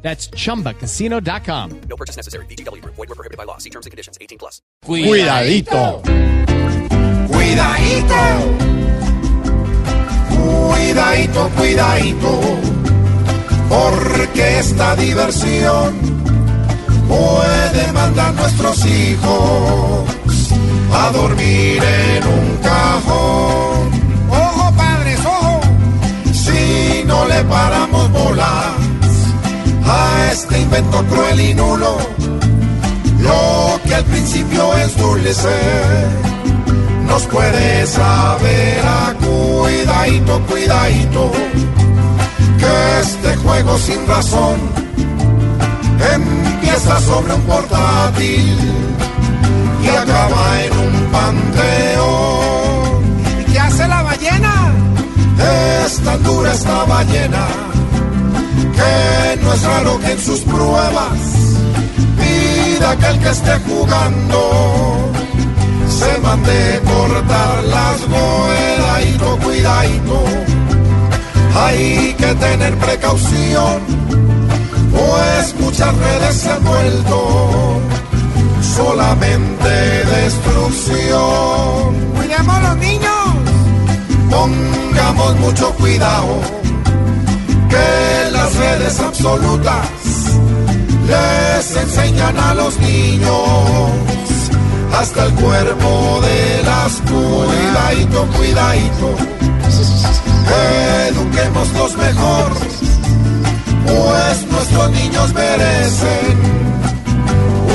That's chumbacasino.com. No purchase necessary. BGW. Void were prohibited by law. See terms and conditions. 18 plus. Cuidadito. Cuidadito. Cuidadito, cuidadito. Porque esta diversión puede mandar nuestros hijos a dormir en un cajón. Este invento cruel y nulo, lo que al principio es dulce nos puede saber a cuidadito, cuidadito, que este juego sin razón empieza sobre un portátil y acaba en un panteón. ¿Y qué hace la ballena? Es tan dura esta ballena no es raro que en sus pruebas pida que el que esté jugando se mande cortar las cuidadito, cuidadito. Hay que tener precaución, pues muchas redes se han vuelto solamente destrucción. Cuidemos los niños. Pongamos mucho cuidado, absolutas. Les enseñan a los niños hasta el cuerpo de las cuidadito, cuidadito. Eduquémoslos mejor, pues nuestros niños merecen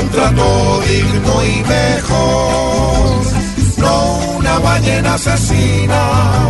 un trato digno y mejor, no una ballena asesina,